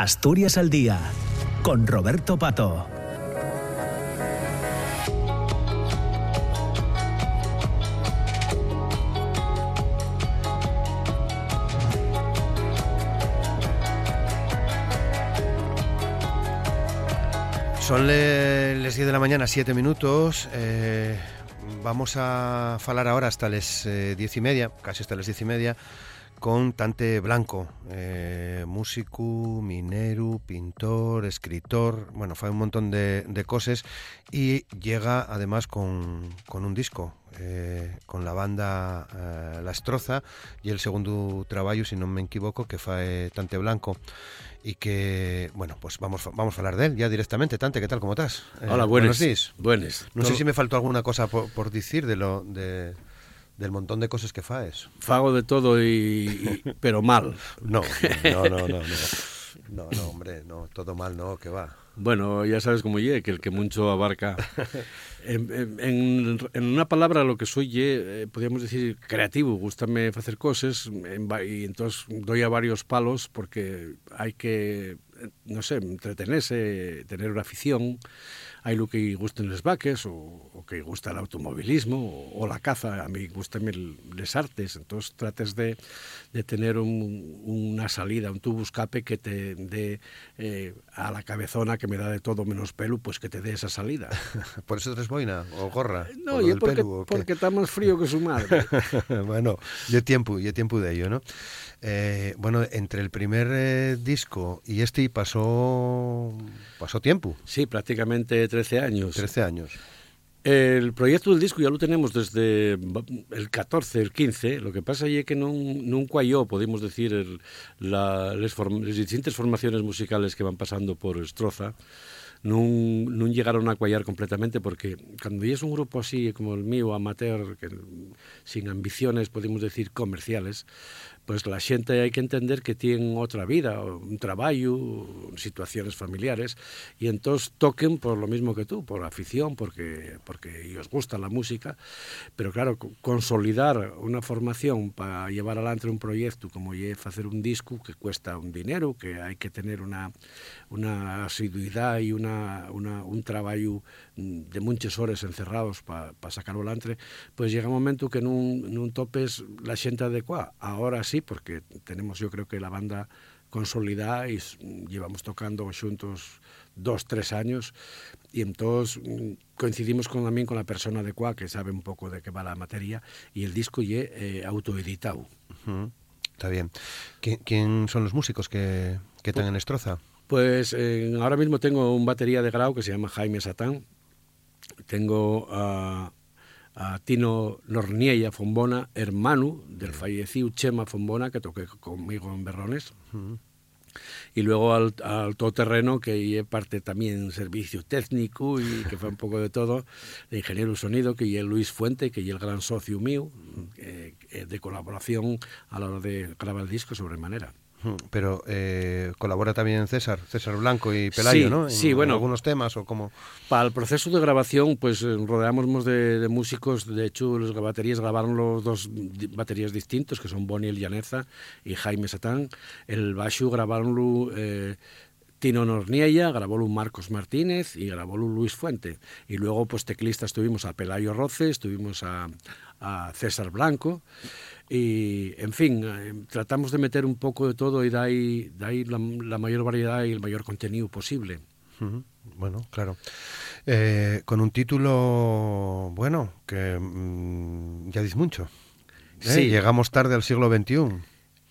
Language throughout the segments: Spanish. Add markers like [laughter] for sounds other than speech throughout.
Asturias al Día, con Roberto Pato. Son las 10 de la mañana, 7 minutos. Eh, vamos a falar ahora hasta las 10 eh, y media, casi hasta las 10 y media, con Tante Blanco, eh, músico, minero, pintor, escritor, bueno, fue un montón de, cosas y llega además con, un disco, con la banda La Estroza y el segundo trabajo, si no me equivoco, que fue Tante Blanco y que, bueno, pues vamos, vamos a hablar de él ya directamente. Tante, ¿qué tal? ¿Cómo estás? Eh, Hola, buenos días. Buenos. No sé si me faltó alguna cosa por, decir de lo de, del montón de cosas que faes. Fago de todo, y, pero mal. [laughs] No, no, no, no, no. No, hombre, no, todo mal, no, que va. Bueno, ya sabes cómo ye, que el que mucho abarca. [laughs] en, en, una palabra, lo que soy ye, eh, podríamos decir creativo, gustame hacer cosas, y entonces doy a varios palos porque hay que, no sé, entretenerse, tener una afición hay lo que gusten los vaques o, o que gusta el automovilismo o, la caza, a mí gustan las artes, entonces trates de, de tener un, una salida, un tubo escape que te dé eh, a la cabezona que me da de todo menos pelo, pues que te dé esa salida. [laughs] ¿Por eso tres boina o gorra? No, yo porque, porque está más frío que su madre. [laughs] bueno, yo tiempo, yo tiempo de ello, ¿no? Eh, bueno, entre el primer eh, disco y este pasó, pasó tiempo. Sí, prácticamente 13 años. 13 años. El proyecto del disco ya lo tenemos desde el 14, el 15. Lo que pasa es que nunca yo, podemos decir, las distintas formaciones musicales que van pasando por Estroza, no llegaron a cuallar completamente porque cuando es un grupo así como el mío, amateur, que, sin ambiciones, podemos decir, comerciales, pues la xente hai que entender que tienen outra vida, un traballo, situaciones familiares, e entón toquen por lo mismo que tú, por afición, porque, porque os gusta la música, pero claro, consolidar unha formación para llevar adelante un proyecto como é facer un disco que cuesta un dinero, que hai que tener una, una asiduidad e una, una, un traballo de muchas horas encerrados para pa sacar o pois llega un momento que nun, nun topes la xente adecuada. Ahora sí, porque tenemos yo creo que la banda consolidada y llevamos tocando juntos dos, tres años y entonces mm, coincidimos con, también con la persona adecuada que sabe un poco de qué va la materia y el disco ya eh, autoeditado. Está bien. ¿Quién, son los músicos que, que están en Estroza? Pues eh, ahora mismo tengo un batería de grau que se llama Jaime Satán. Tengo a a Tino Norniella Fombona, hermano del fallecido Chema Fombona, que toqué conmigo en Berrones. Y luego al, al todoterreno, que parte también servicio técnico y que fue un poco de todo, de ingeniero sonido, que es Luis Fuente, que es el gran socio mío, eh, de colaboración a la hora de grabar el disco sobre manera. Pero eh, colabora también César, César Blanco y Pelayo, ¿no? En, sí, bueno. algunos temas o como... Para el proceso de grabación, pues eh, rodeamos de, músicos, de hecho, los baterías grabaron los dos baterías distintos, que son Bonnie Llaneza y Jaime Satán. El baixo grabaron eh, Tino Norniella, grabó Marcos Martínez y grabó Luis Fuente. Y luego, pues teclistas tuvimos a Pelayo Roces, tuvimos a, a César Blanco. Y, en fin, eh, tratamos de meter un poco de todo y de ahí, de ahí la, la, mayor variedad y el mayor contenido posible. Uh -huh. Bueno, claro. Eh, con un título, bueno, que mmm, ya dices mucho. ¿eh? Sí. Llegamos tarde al siglo XXI.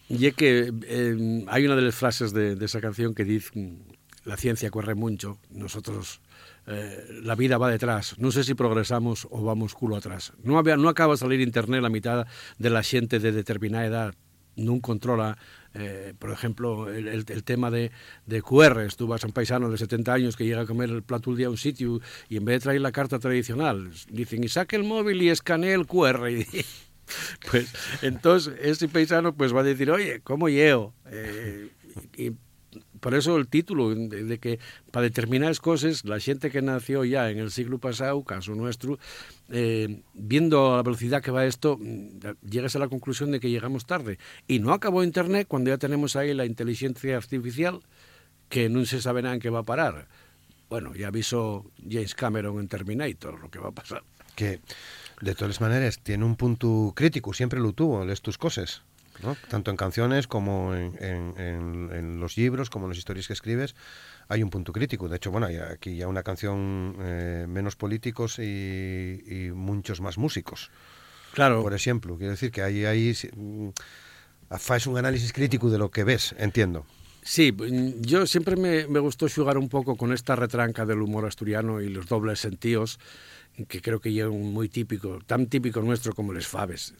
Y es que eh, hay una de las frases de, esa canción que dice, la ciencia corre mucho, nosotros eh, la vida va detrás. No sé si progresamos o vamos culo atrás. No, había, no acaba de salir internet la mitad de la gente de determinada edad no controla, eh, por ejemplo, el, tema de, de QRs. Tú vas a un paisano de 70 años que llega a comer el plato un día a un sitio y en vez de traer la carta tradicional, dicen, y saque el móvil y escanee el QR. [laughs] [laughs] Pues entonces ese paisano pues va a decir, oye, ¿cómo llego? Eh, y, por eso el título de, que para determinadas cosas la gente que nació ya en el siglo pasado, caso nuestro, eh, viendo la velocidad que va esto, mm, llegas a la conclusión de que llegamos tarde. Y no acabó Internet cuando ya tenemos ahí la inteligencia artificial que non se sabe nada en que va a parar. Bueno, ya avisó James Cameron en Terminator lo que va a pasar. Que, de todas maneras, tiene un punto crítico, siempre lo tuvo, lees tus cosas. ¿no? Tanto en canciones como en, en, en, en, los libros, como en las historias que escribes, hay un punto crítico. De hecho, bueno, hay aquí ya una canción eh, menos políticos y, y, muchos más músicos. Claro. Por ejemplo, quiero decir que ahí, ahí faz un análisis crítico de lo que ves, entiendo. Sí, yo siempre me, me gustó jugar un poco con esta retranca del humor asturiano y los dobles sentidos, que creo que es muy típico, tan típico nuestro como les faves.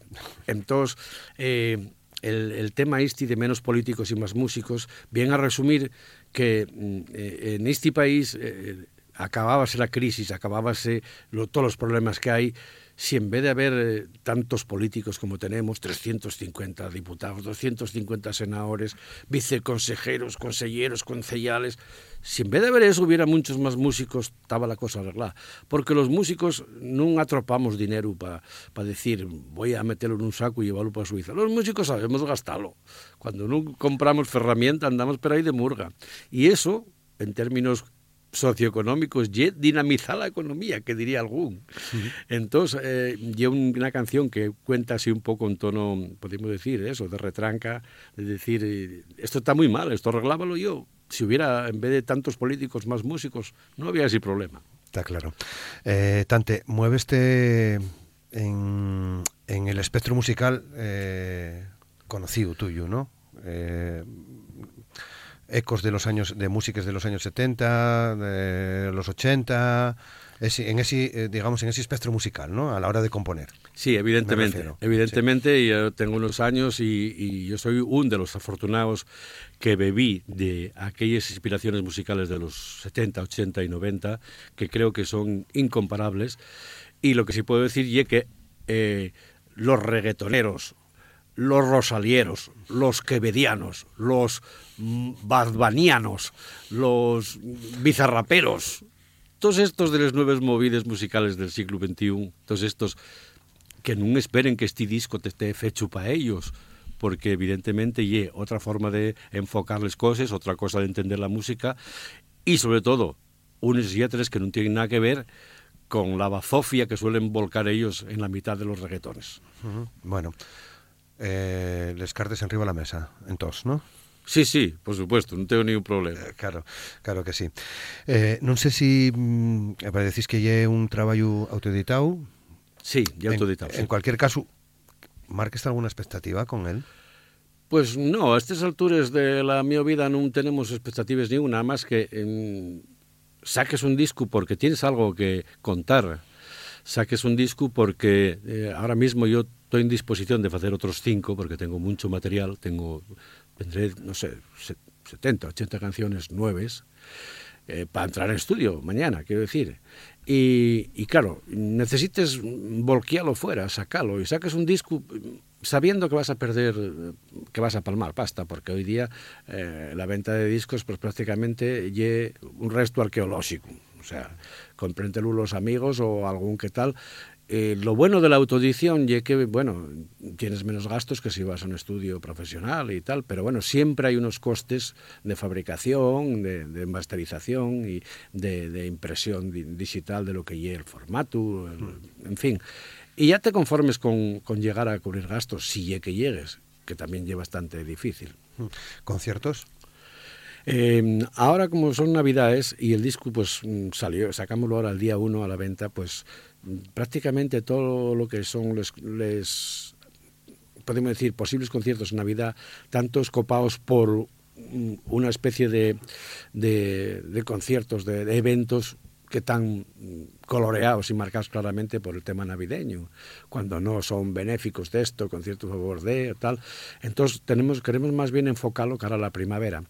Entonces, eh, el, tema este de menos políticos y más músicos viene a resumir que eh, en este país eh, acabábase la crisis, acabábase todos los problemas que hay, si en vez de haber eh, tantos políticos como tenemos, 350 diputados, 250 senadores, viceconsejeros, conselleros, concejales, si en vez de haber eso hubiera muchos más músicos, estaba la cosa arreglada. Porque los músicos no atropamos dinero para pa decir, voy a meterlo en un saco y llevarlo para Suiza. Los músicos sabemos gastarlo. Cuando no compramos ferramenta, andamos por ahí de murga. Y eso, en términos socioeconómicos y dinamizar la economía, que diría algún. Entonces, eh, yo una canción que cuenta así un poco en tono, podemos decir, eso, de retranca, de decir, eh, esto está muy mal, esto arreglábalo yo. Si hubiera, en vez de tantos políticos, más músicos, no había ese problema. Está claro. Eh, Tante, muéveste en, en el espectro musical eh, conocido tuyo, ¿no? Eh, ecos de los años de músicas de los años 70, de los 80, ese, en ese digamos en ese espectro musical, ¿no? A la hora de componer. Sí, evidentemente. Evidentemente, sí. yo tengo unos años y, y, yo soy un de los afortunados que bebí de aquellas inspiraciones musicales de los 70, 80 y 90 que creo que son incomparables y lo que sí puedo decir es que eh, los reggaetoneros los rosalieros, los quevedianos, los badbanianos, los bizarraperos, todos estos de las nuevas movidas musicales del siglo XXI, todos estos que no esperen que este disco te esté fecho para ellos, porque evidentemente y otra forma de enfocar cosas, otra cosa de entender la música y sobre todo unos y otros que no tienen nada que ver con la bazofia que suelen volcar ellos en la mitad de los reggaetones. Bueno, eh, les cartes enriba la mesa, entonces, ¿no? Sí, sí, por supuesto, non tengo ningún problema. Eh, claro, claro que sí. Eh, non sei se mm, decís que lle un traballo autoeditado. Sí, ya autoeditado. En, sí. en cualquier caso, marques alguna expectativa con él? Pues no, a estas alturas de la mi vida non tenemos expectativas ni una, más que en, saques un disco porque tienes algo que contar, saques un disco porque eh, ahora mismo yo estoy en disposición de hacer otros cinco porque tengo mucho material, tengo, vendré, no sé, 70, 80 canciones nuevas eh, para entrar en estudio mañana, quiero decir. Y, y claro, necesites volquearlo fuera, sacarlo y saques un disco sabiendo que vas a perder, que vas a palmar pasta, porque hoy día eh, la venta de discos pues prácticamente es un resto arqueológico. O sea, compréntelo los amigos o algún que tal, Eh, lo bueno de la autoedición es que, bueno, tienes menos gastos que si vas a un estudio profesional y tal, pero bueno, siempre hay unos costes de fabricación, de, de masterización y de, de impresión digital de lo que lleva el formato, el, en fin. Y ya te conformes con, con llegar a cubrir gastos, si es que llegues, que también es bastante difícil. ¿Conciertos? Eh, ahora como son navidades y el disco pues salió, sacámoslo ahora el día 1 a la venta, pues prácticamente todo lo que son les, podemos decir posibles conciertos en Navidad, tantos copados por una especie de, de, conciertos, de eventos que están coloreados y marcados claramente por el tema navideño, cuando no son benéficos de esto, conciertos a favor de tal. Entonces tenemos, queremos más bien enfocarlo cara a la primavera.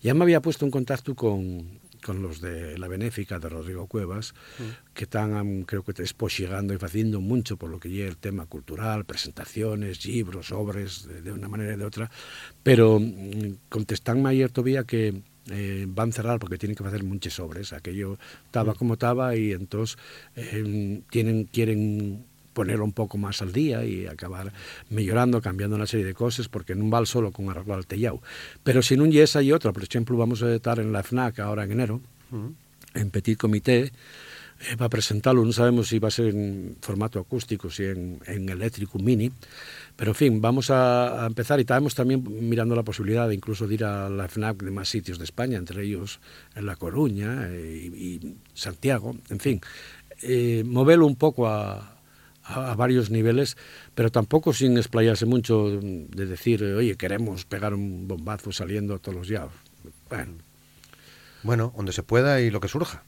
Ya me había puesto en contacto con, con los de la Benéfica de Rodrigo Cuevas, mm. que están, creo que exposigando y haciendo mucho por lo que lleva el tema cultural, presentaciones, libros, obras, de, de una manera y de otra, pero contestan ayer todavía que eh, van a cerrar porque tienen que hacer muchas obras. Aquello estaba mm. como estaba y entonces eh, tienen, quieren ponerlo un poco más al día y acabar mejorando, cambiando una serie de cosas, porque no vale solo con arreglar el tellado. Pero si no esa y otra, por ejemplo, vamos a estar en la FNAC ahora en enero, en Petit Comité, eh, para presentarlo, no sabemos si va a ser en formato acústico, si en, en eléctrico mini, pero en fin, vamos a, a, empezar y estamos también mirando la posibilidad de incluso de ir a la FNAC de más sitios de España, entre ellos en La Coruña eh, y, y, Santiago, en fin, eh, moverlo un poco a, a, a, varios niveles, pero tampoco sin explayarse mucho de decir, oye, queremos pegar un bombazo saliendo todos los días. Bueno. Bueno, donde se pueda y lo que surja.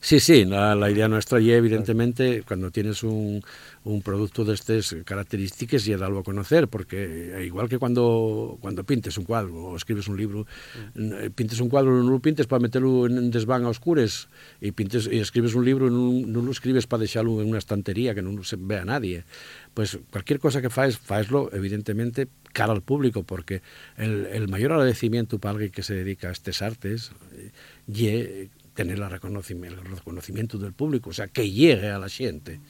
Sí, sí, la, la idea nuestra y evidentemente cuando tienes un, un producto de estas características y darlo a conocer, porque eh, igual que cuando, cuando pintes un cuadro o escribes un libro, mm. pintes un cuadro, no lo pintes para meterlo en desván a oscures y, pintes, y escribes un libro, no, no lo escribes para dejarlo en una estantería que no se vea nadie. Pues cualquier cosa que faes, faeslo evidentemente cara al público, porque el, el mayor agradecimiento para alguien que se dedica a estas artes eh, y tener el reconocimiento, el reconocimiento del público, o sea, que llegue a la xente.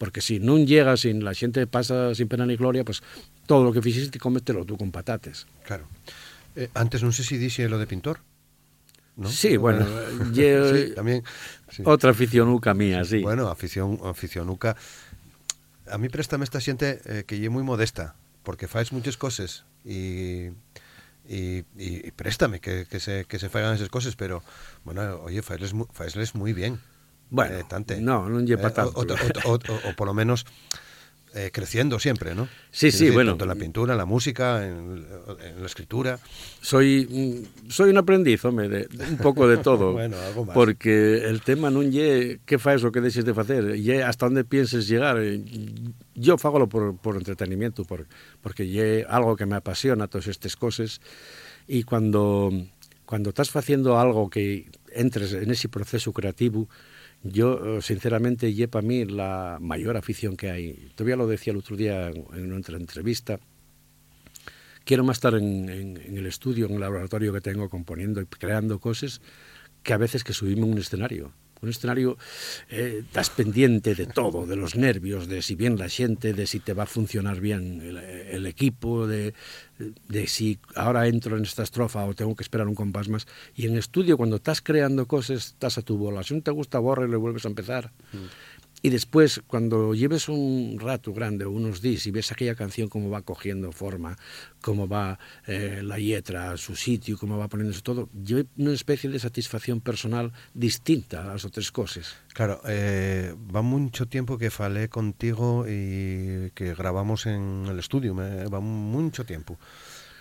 Porque si non llega, sin la xente pasa sin pena ni gloria, pues todo lo que fixiste comételo tú con patates. Claro. Eh, antes non sei sé si se dixe lo de pintor. ¿no? Sí, bueno, bueno eh, yo, [laughs] sí, eh, también sí. outra aficionuca mía, sí. Bueno, afición aficionuca a mí préstame esta xente eh, que lle moi modesta, porque faes muchas cosas e y... y, y, préstame que, que, se, que se fagan esas cosas, pero bueno, oye, faesles, faesles muy bien. Bueno, eh, tante. no, non lle. Eh, o, o, o, o, o por lo menos eh, creciendo siempre, ¿no? Sí, sí, decir, bueno. Tanto en la pintura, en la música, en, en la escritura. Soy mm, soy un aprendiz, home, de, de un pouco de todo. [laughs] bueno, algo más. Porque el tema non lle que faz o que deixes de facer, lle hasta onde pienses llegar. Yo fágolo por, por entretenimiento, por, porque lle algo que me apasiona todas estas cosas y cuando cuando estás facendo algo que entres en ese proceso creativo, yo eh, sinceramente lle para mí la mayor afición que hay. Todavía lo decía el otro día en una entrevista. Quiero más estar en el estudio, en el laboratorio que tengo, componiendo y creando cosas, que a veces que subirme a un escenario. Un escenario eh, estás pendiente de todo, de los nervios, de si bien la gente, de si te va a funcionar bien el, equipo, de, de si ahora entro en esta estrofa o tengo que esperar un compás más. Y en estudio, cuando estás creando cosas, estás a tu bola. Si no te gusta, borra y le vuelves a empezar. Mm. Y después, cuando lleves un rato grande unos días y ves aquella canción cómo va cogiendo forma, cómo va eh, la letra su sitio, cómo va poniéndose todo, lleve una especie de satisfacción personal distinta a las otras cosas. Claro, eh, va mucho tiempo que falé contigo y que grabamos en el estudio, va mucho tiempo.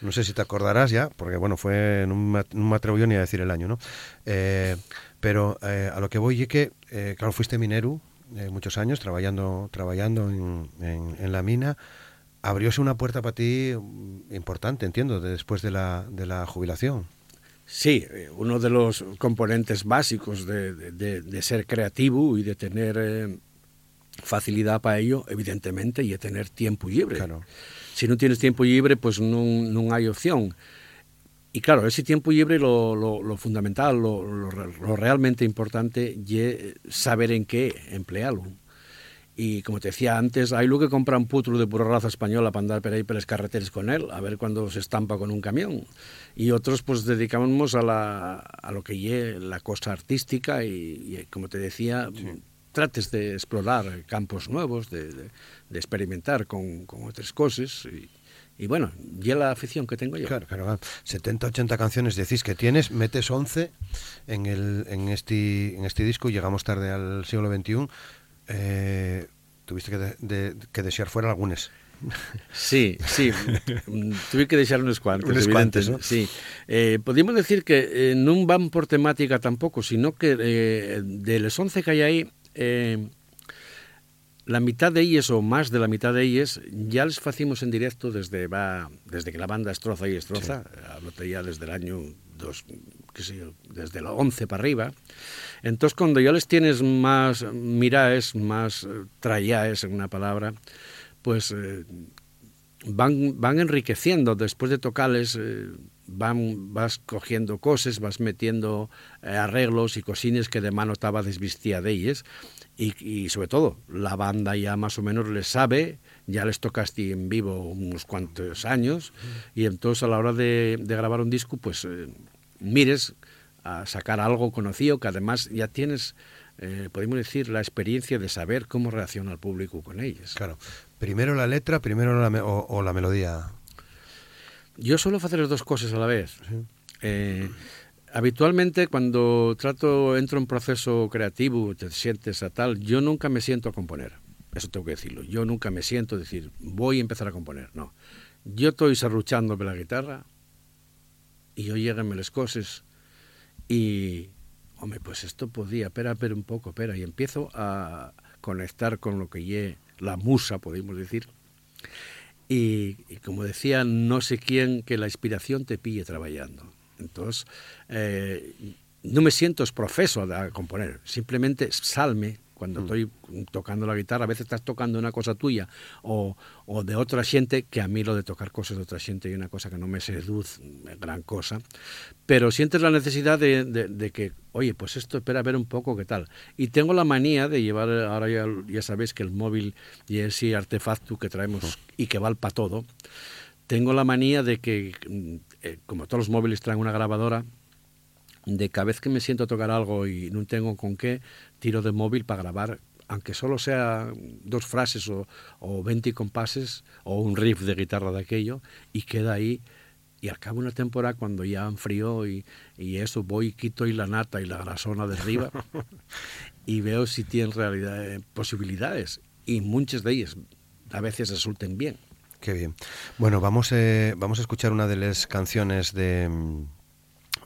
No sé si te acordarás ya, porque bueno, fue, no me, no me atrevo yo ni a decir el año, ¿no? Eh, pero eh, a lo que voy es que, eh, claro, fuiste minero, eh, muchos años trabajando, trabajando en, en, en, la mina, abrióse una puerta para ti importante, entiendo, después de la, de la jubilación. Sí, eh, uno de los componentes básicos de, de, de ser creativo y de tener eh, facilidad para ello, evidentemente, y de tener tiempo libre. Claro. Si no tienes tiempo libre, pues no, no hay opción. Y claro, ese tiempo libre lo, lo, lo fundamental, lo, lo, realmente importante es saber en qué emplearlo. Y como te decía antes, hay lo que compra un putro de pura raza española para andar por ahí por las carreteras con él, a ver cuándo se estampa con un camión. Y otros pues dedicamos a, la, a lo que es la cosa artística y, y como te decía, sí. trates de explorar campos nuevos, de, de, de experimentar con, con otras cosas. Y, y bueno, ya la afición que tengo yo. Claro, claro, 70, 80 canciones decís que tienes, metes 11 en, el, en, este, en este disco, llegamos tarde al siglo XXI, eh, tuviste que, de, de, que desear fuera algunas. Sí, sí, [laughs] tuve que deixar unos cuantos. Unos cuantos, ¿no? Sí. Eh, podemos decir que eh, non van por temática tampouco, sino que eh, de los 11 que hai aí, eh, la mitad de ellas o más de la mitad de ellas ya les facimos en directo desde va desde que la banda estroza y estroza, sí. hablo ya desde el año dos, qué sé yo, desde la 11 para arriba. Entonces cuando ya les tienes más miraes, más trayaes en una palabra, pues eh, van, van enriqueciendo después de tocarles eh, van, vas cogiendo cosas, vas metiendo eh, arreglos y cosines que de mano estaba desvistía de ellas y, y, sobre todo la banda ya más o menos les sabe, ya les tocaste en vivo unos cuantos años y entonces a la hora de, de grabar un disco pues eh, mires a sacar algo conocido que además ya tienes eh, podemos decir, la experiencia de saber cómo reacciona el público con ellas. Claro. Primero la letra, primero la me o, o, la melodía. Yo suelo hacer las dos cosas a la vez. Sí. Eh, habitualmente cuando trato, entro en un proceso creativo, te sientes a tal, yo nunca me siento a componer. Eso tengo que decirlo. Yo nunca me siento a decir, voy a empezar a componer. No. Yo estoy serruchándome la guitarra y yo lleganme las cosas y hombre, pues esto podía, espera, espera un poco, espera, y empiezo a conectar con lo que ye la musa, podemos decir. Y, y, como decía, no sé quién, que la inspiración te pille trabajando. Entonces, eh, no me siento es profeso a componer, simplemente salme cuando mm. estoy tocando la guitarra, a veces estás tocando una cosa tuya o, o, de otra gente, que a mí lo de tocar cosas de otra gente y una cosa que no me seduce gran cosa, pero sientes la necesidad de, de, de, que, oye, pues esto espera a ver un poco qué tal. Y tengo la manía de llevar, ahora ya, ya sabéis que el móvil y ese artefacto que traemos y que vale para todo, tengo la manía de que, eh, como todos los móviles traen una grabadora, de cada vez que me siento a tocar algo y no tengo con qué, tiro de móvil para grabar, aunque solo sea dos frases o, o 20 compases o un riff de guitarra de aquello, y queda ahí. Y al cabo de una temporada, cuando ya enfrió y, y eso, voy y quito y la nata y la grasona de arriba [laughs] y veo si tienen realidad, eh, posibilidades. Y muchas de ellas a veces resulten bien. Qué bien. Bueno, vamos, eh, vamos a escuchar una de las canciones de,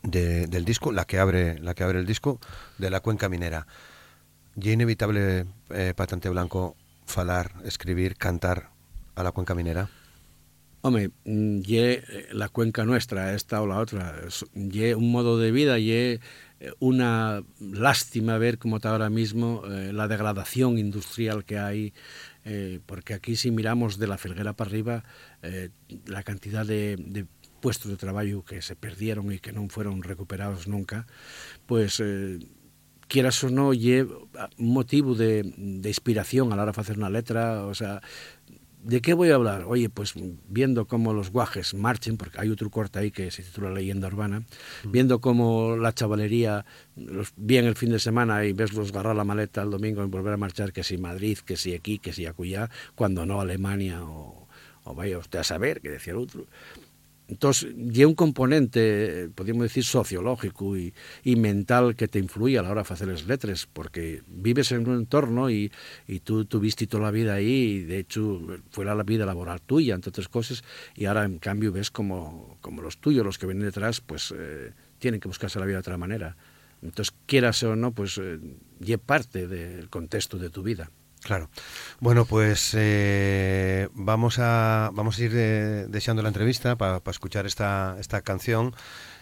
de, del disco, la que abre, la que abre el disco, de la cuenca minera. Y inevitable, eh, Patente Blanco, falar, escribir, cantar a la cuenca minera. Hombre, y eh, la cuenca nuestra, esta o la otra, y un modo de vida, y eh, una lástima ver cómo está ahora mismo la degradación industrial que hay, eh, porque aquí si miramos de la felguera para arriba, eh, la cantidad de, de puestos de traballo que se perdieron e que non fueron recuperados nunca, pois... Pues, eh, quieras ou non, lle motivo de, de inspiración a la hora de facer unha letra, o sea, ¿De qué voy a hablar? Oye, pues viendo cómo los guajes marchen, porque hay otro corte ahí que se titula Leyenda Urbana, mm. viendo cómo la chavalería los bien el fin de semana y veslos agarrar la maleta el domingo y volver a marchar, que si Madrid, que si aquí, que si acullá, cuando no Alemania o, o vaya usted a saber, que decía el otro. Entonces, y un componente, podríamos decir, sociológico y, y, mental que te influye a la hora de hacer las letras, porque vives en un entorno y, y tú tuviste toda la vida ahí, y de hecho fue la vida laboral tuya, entre otras cosas, y ahora en cambio ves como, como los tuyos, los que vienen detrás, pues eh, tienen que buscarse la vida de otra manera. Entonces, quieras o no, pues eh, parte del contexto de tu vida. Claro. Bueno, pues eh, vamos a vamos a ir de, deseando la entrevista para pa escuchar esta esta canción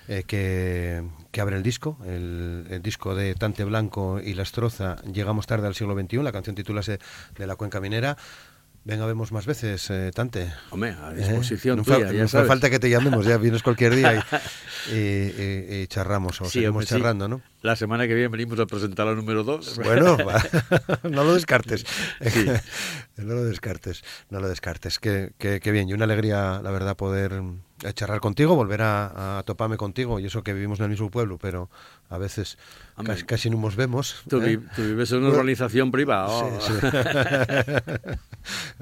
eh, que, que abre el disco, el, el, disco de Tante Blanco y La Estroza, Llegamos tarde al siglo XXI, la canción titula de la cuenca minera. Venga, vemos más veces, eh, Tante. Hombre, a disposición eh, tuya, no, fa, ya no sabes. falta que te llamemos, ya vienes cualquier día y, [laughs] y, y, y charramos o sí, seguimos hombre, charrando, sí. ¿no? La semana que viene venimos a presentar la número 2. [laughs] Bueno, [laughs] no lo descartes. Sí. no lo descartes, no lo descartes. Qué, qué, qué, bien, y una alegría, la verdad, poder eh, charlar contigo, volver a, a, toparme contigo, y eso que vivimos en el mismo pueblo, pero a veces casi, casi, no nos vemos. Tú, ¿eh? tú vives en una organización privada. Oh. Sí, [laughs]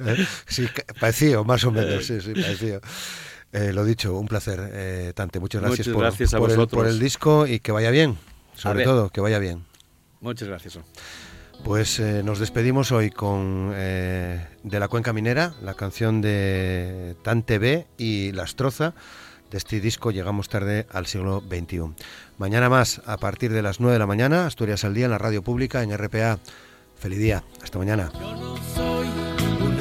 [laughs] sí. sí, parecía, más o menos, sí, sí, parecía. Eh, lo dicho, un placer, eh, Tante. Muchas gracias, Muchas por, gracias por, el, por, el, disco y que vaya bien. Sobre todo, que vaya bien. Muchas gracias. Pues eh, nos despedimos hoy con eh, De la Cuenca Minera, la canción de Tante B y La Estroza. De este disco llegamos tarde al siglo XXI. Mañana más, a partir de las 9 de la mañana, Asturias al Día en la radio pública en RPA. Feliz día. Hasta mañana. Yo no soy un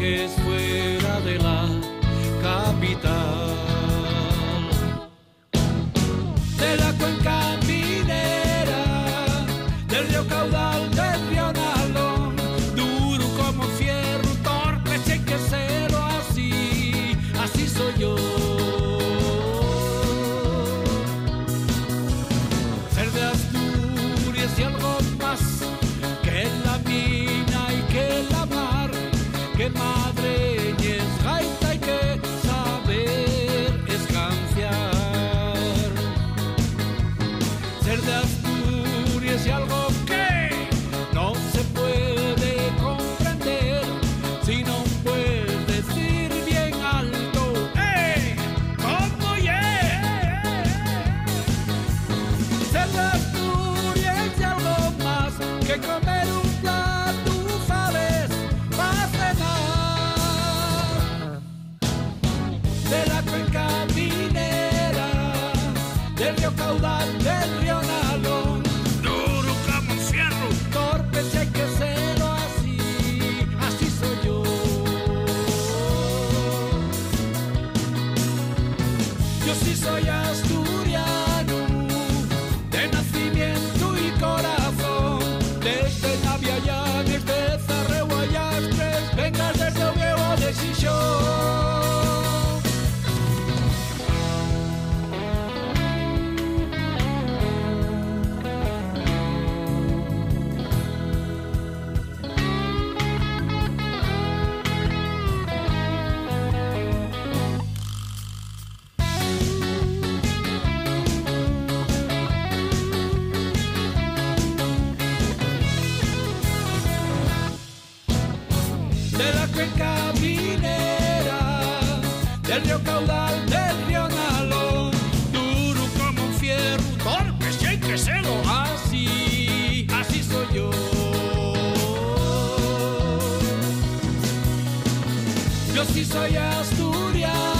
si yo sí soy asturiano.